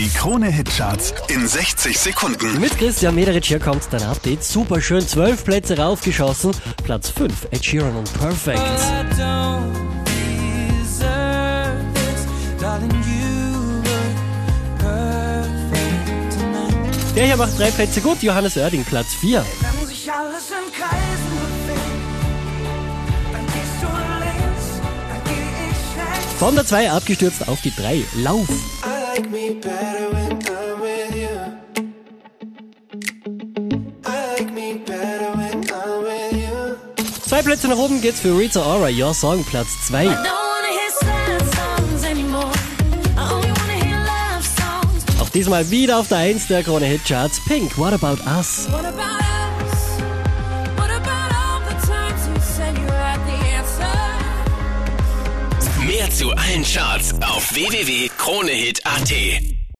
Die Krone-Hitcharts in 60 Sekunden. Mit Christian Mederich hier kommt dein Update. Super schön, zwölf Plätze raufgeschossen. Platz 5, Ed Sheeran und Perfect. Der hier macht drei Plätze gut, Johannes Oerding, Platz 4. Wenn sich alles im Kreisen bewegt, dann gehst du links, dann geh ich rechts. Von der 2 abgestürzt auf die 3, Lauf. I like me better when I'm with you. I like me better when I'm with you. Zwei Plätze nach oben geht's für Rita Ora, Your Song, Platz 2. Don't wanna hear sad songs anymore. I only wanna hear love songs. Auch diesmal wieder auf der 1 der Krone Hit Charts, Pink, What About Us? What about zu allen Charts auf www.kronehit.at.